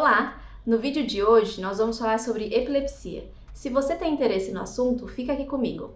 Olá! No vídeo de hoje nós vamos falar sobre epilepsia. Se você tem interesse no assunto, fica aqui comigo.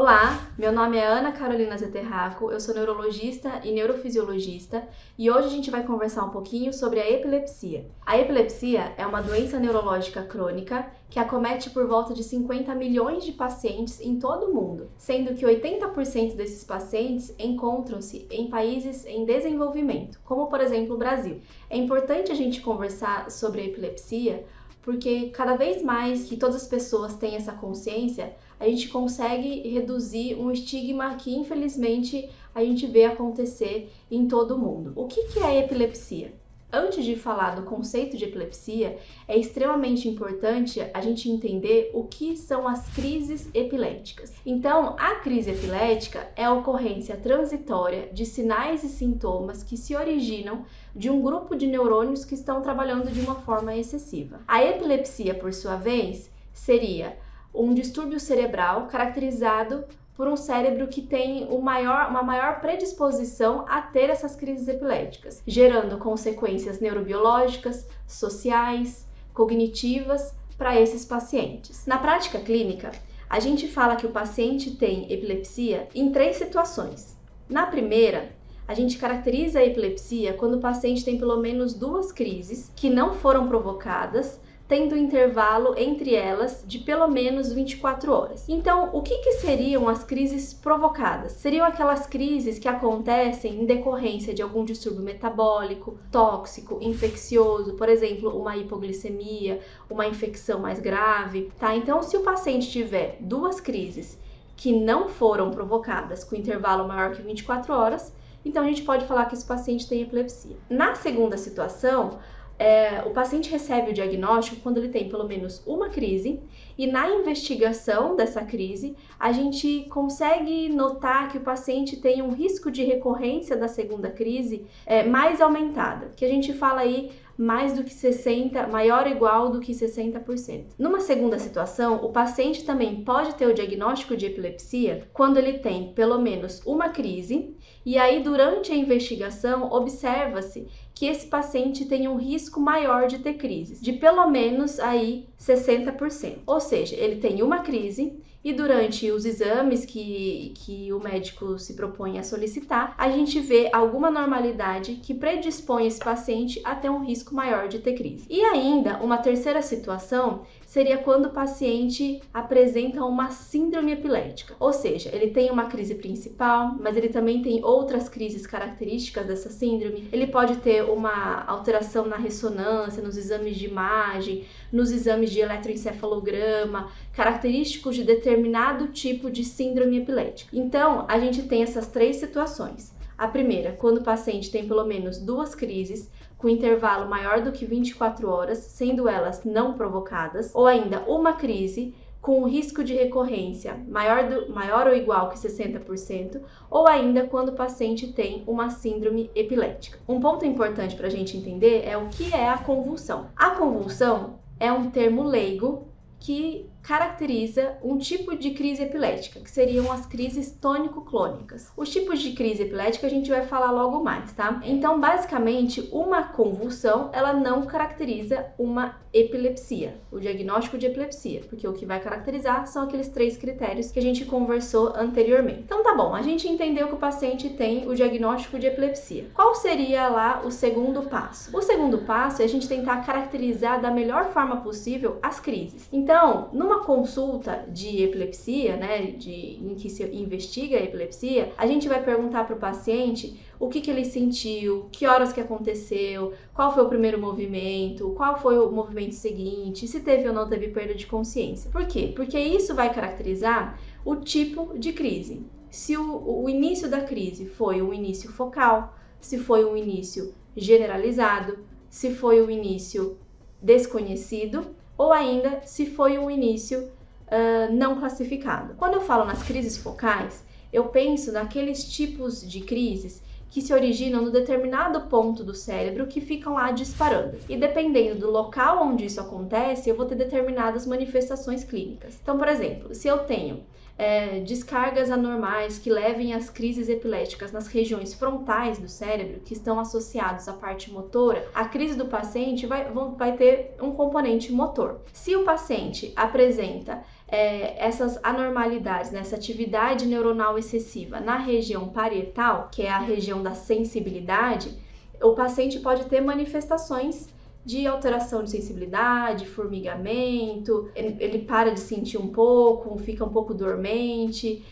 Olá, meu nome é Ana Carolina Zeterraco, eu sou neurologista e neurofisiologista e hoje a gente vai conversar um pouquinho sobre a epilepsia. A epilepsia é uma doença neurológica crônica que acomete por volta de 50 milhões de pacientes em todo o mundo, sendo que 80% desses pacientes encontram-se em países em desenvolvimento, como por exemplo o Brasil. É importante a gente conversar sobre a epilepsia porque cada vez mais que todas as pessoas têm essa consciência, a gente consegue reduzir um estigma que infelizmente a gente vê acontecer em todo mundo. O que, que é a epilepsia? Antes de falar do conceito de epilepsia, é extremamente importante a gente entender o que são as crises epiléticas. Então, a crise epilética é a ocorrência transitória de sinais e sintomas que se originam de um grupo de neurônios que estão trabalhando de uma forma excessiva. A epilepsia, por sua vez, seria um distúrbio cerebral caracterizado por um cérebro que tem maior, uma maior predisposição a ter essas crises epiléticas, gerando consequências neurobiológicas, sociais, cognitivas para esses pacientes. Na prática clínica, a gente fala que o paciente tem epilepsia em três situações. Na primeira, a gente caracteriza a epilepsia quando o paciente tem pelo menos duas crises que não foram provocadas tendo intervalo entre elas de pelo menos 24 horas. Então, o que, que seriam as crises provocadas? Seriam aquelas crises que acontecem em decorrência de algum distúrbio metabólico, tóxico, infeccioso, por exemplo, uma hipoglicemia, uma infecção mais grave, tá? Então, se o paciente tiver duas crises que não foram provocadas com intervalo maior que 24 horas, então a gente pode falar que esse paciente tem epilepsia. Na segunda situação, é, o paciente recebe o diagnóstico quando ele tem pelo menos uma crise, e na investigação dessa crise, a gente consegue notar que o paciente tem um risco de recorrência da segunda crise é, mais aumentada, que a gente fala aí mais do que 60, maior ou igual do que 60%. Numa segunda situação, o paciente também pode ter o diagnóstico de epilepsia quando ele tem pelo menos uma crise e aí durante a investigação observa-se que esse paciente tem um risco maior de ter crises, de pelo menos aí 60%. Ou seja, ele tem uma crise e durante os exames que, que o médico se propõe a solicitar, a gente vê alguma normalidade que predispõe esse paciente a ter um risco maior de ter crise. E ainda, uma terceira situação seria quando o paciente apresenta uma síndrome epilética, ou seja, ele tem uma crise principal, mas ele também tem outras crises características dessa síndrome. Ele pode ter uma alteração na ressonância, nos exames de imagem, nos exames de eletroencefalograma, característicos de determinado tipo de síndrome epilética. Então, a gente tem essas três situações. A primeira, quando o paciente tem pelo menos duas crises com intervalo maior do que 24 horas, sendo elas não provocadas, ou ainda uma crise com risco de recorrência maior, do, maior ou igual que 60%, ou ainda quando o paciente tem uma síndrome epilética. Um ponto importante para a gente entender é o que é a convulsão. A convulsão é um termo leigo que caracteriza um tipo de crise epilética, que seriam as crises tônico-clônicas. Os tipos de crise epilética a gente vai falar logo mais, tá? Então, basicamente, uma convulsão, ela não caracteriza uma epilepsia, o diagnóstico de epilepsia, porque o que vai caracterizar são aqueles três critérios que a gente conversou anteriormente. Então, tá bom, a gente entendeu que o paciente tem o diagnóstico de epilepsia. Qual seria lá o segundo passo? O segundo passo é a gente tentar caracterizar da melhor forma possível as crises. Então, numa consulta de epilepsia, né, de, em que se investiga a epilepsia, a gente vai perguntar para o paciente o que, que ele sentiu, que horas que aconteceu, qual foi o primeiro movimento, qual foi o movimento seguinte, se teve ou não teve perda de consciência. Por quê? Porque isso vai caracterizar o tipo de crise. Se o, o início da crise foi um início focal, se foi um início generalizado, se foi um início desconhecido ou ainda se foi um início uh, não classificado. Quando eu falo nas crises focais, eu penso naqueles tipos de crises que se originam no determinado ponto do cérebro que ficam lá disparando. E dependendo do local onde isso acontece, eu vou ter determinadas manifestações clínicas. Então, por exemplo, se eu tenho é, descargas anormais que levem às crises epiléticas nas regiões frontais do cérebro, que estão associados à parte motora, a crise do paciente vai, vai ter um componente motor. Se o paciente apresenta é, essas anormalidades, né, atividade neuronal excessiva na região parietal, que é a região da sensibilidade, o paciente pode ter manifestações de alteração de sensibilidade, formigamento, ele para de sentir um pouco, fica um pouco dormente.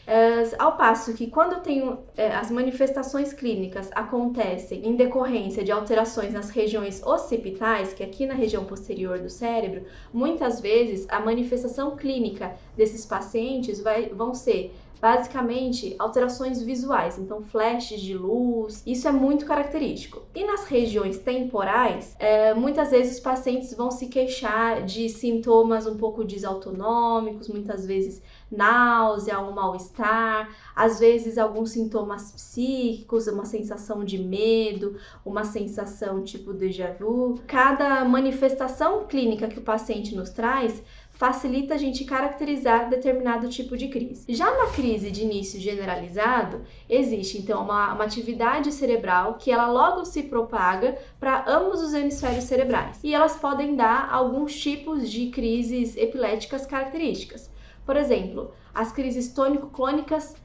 ao passo que quando eu tenho é, as manifestações clínicas acontecem em decorrência de alterações nas regiões occipitais, que é aqui na região posterior do cérebro, muitas vezes a manifestação clínica desses pacientes vai, vão ser basicamente alterações visuais, então flashes de luz, isso é muito característico. E nas regiões temporais, é, muitas vezes os pacientes vão se queixar de sintomas um pouco desautonômicos, muitas vezes náusea, um mal-estar, às vezes alguns sintomas psíquicos, uma sensação de medo, uma sensação tipo déjà vu. Cada manifestação clínica que o paciente nos traz facilita a gente caracterizar determinado tipo de crise. Já na crise de início generalizado, existe então uma, uma atividade cerebral que ela logo se propaga para ambos os hemisférios cerebrais e elas podem dar alguns tipos de crises epiléticas características. Por exemplo, as crises tônico-clônicas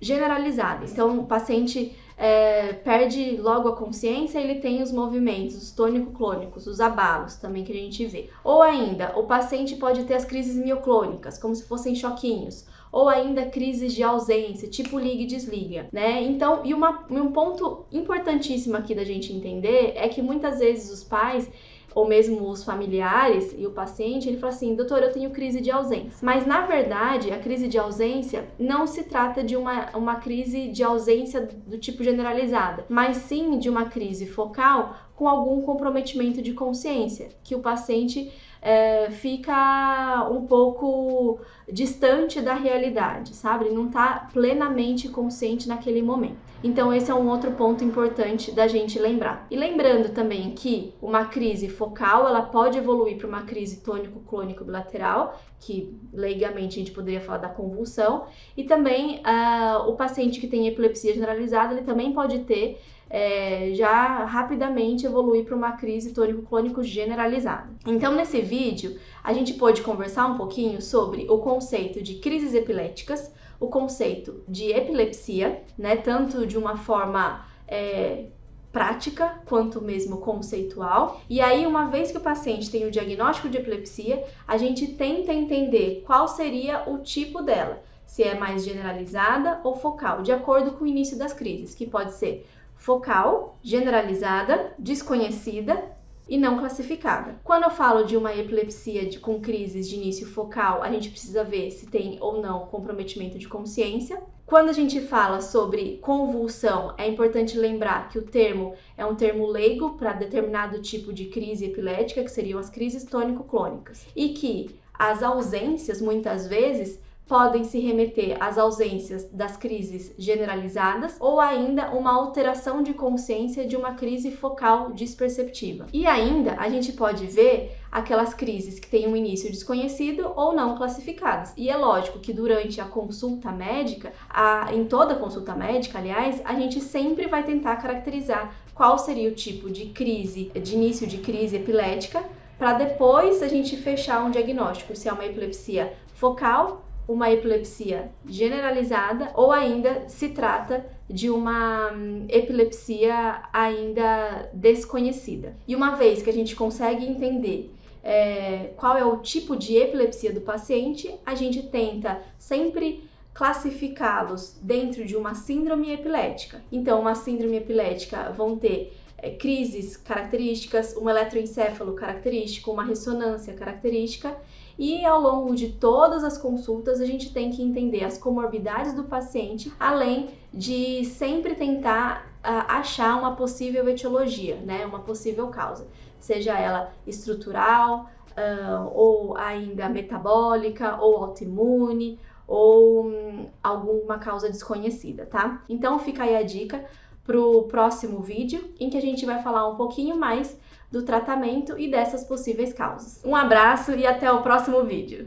generalizadas. Então, o paciente é, perde logo a consciência, ele tem os movimentos, os tônico-clônicos, os abalos também que a gente vê. Ou ainda, o paciente pode ter as crises mioclônicas, como se fossem choquinhos, ou ainda crises de ausência, tipo liga e desliga, né? Então, e uma, um ponto importantíssimo aqui da gente entender é que muitas vezes os pais ou mesmo os familiares e o paciente, ele fala assim: doutor, eu tenho crise de ausência. Mas na verdade, a crise de ausência não se trata de uma, uma crise de ausência do tipo generalizada, mas sim de uma crise focal com algum comprometimento de consciência, que o paciente é, fica um pouco distante da realidade, sabe? Ele não está plenamente consciente naquele momento. Então, esse é um outro ponto importante da gente lembrar. E lembrando também que uma crise focal ela pode evoluir para uma crise tônico-clônico bilateral, que leigamente a gente poderia falar da convulsão, e também uh, o paciente que tem epilepsia generalizada ele também pode ter é, já rapidamente evoluir para uma crise tônico-clônico generalizada. Então, nesse vídeo, a gente pôde conversar um pouquinho sobre o conceito de crises epiléticas, o conceito de epilepsia, né, tanto de uma forma é, prática quanto mesmo conceitual. E aí, uma vez que o paciente tem o diagnóstico de epilepsia, a gente tenta entender qual seria o tipo dela, se é mais generalizada ou focal, de acordo com o início das crises, que pode ser focal, generalizada, desconhecida e não classificada. Quando eu falo de uma epilepsia de, com crises de início focal, a gente precisa ver se tem ou não comprometimento de consciência. Quando a gente fala sobre convulsão, é importante lembrar que o termo é um termo leigo para determinado tipo de crise epilética, que seriam as crises tônico-clônicas, e que as ausências, muitas vezes, podem se remeter às ausências das crises generalizadas ou ainda uma alteração de consciência de uma crise focal desperceptiva. E ainda a gente pode ver aquelas crises que têm um início desconhecido ou não classificadas. E é lógico que durante a consulta médica, a, em toda consulta médica, aliás, a gente sempre vai tentar caracterizar qual seria o tipo de crise, de início de crise epilética, para depois a gente fechar um diagnóstico se é uma epilepsia focal uma epilepsia generalizada ou ainda se trata de uma hum, epilepsia ainda desconhecida. E uma vez que a gente consegue entender é, qual é o tipo de epilepsia do paciente, a gente tenta sempre classificá-los dentro de uma síndrome epilética. Então, uma síndrome epilética vão ter é, crises características, um eletroencefalo característico, uma ressonância característica e ao longo de todas as consultas, a gente tem que entender as comorbidades do paciente, além de sempre tentar uh, achar uma possível etiologia, né? Uma possível causa, seja ela estrutural, uh, ou ainda metabólica, ou autoimune, ou um, alguma causa desconhecida, tá? Então fica aí a dica para o próximo vídeo, em que a gente vai falar um pouquinho mais do tratamento e dessas possíveis causas. Um abraço e até o próximo vídeo!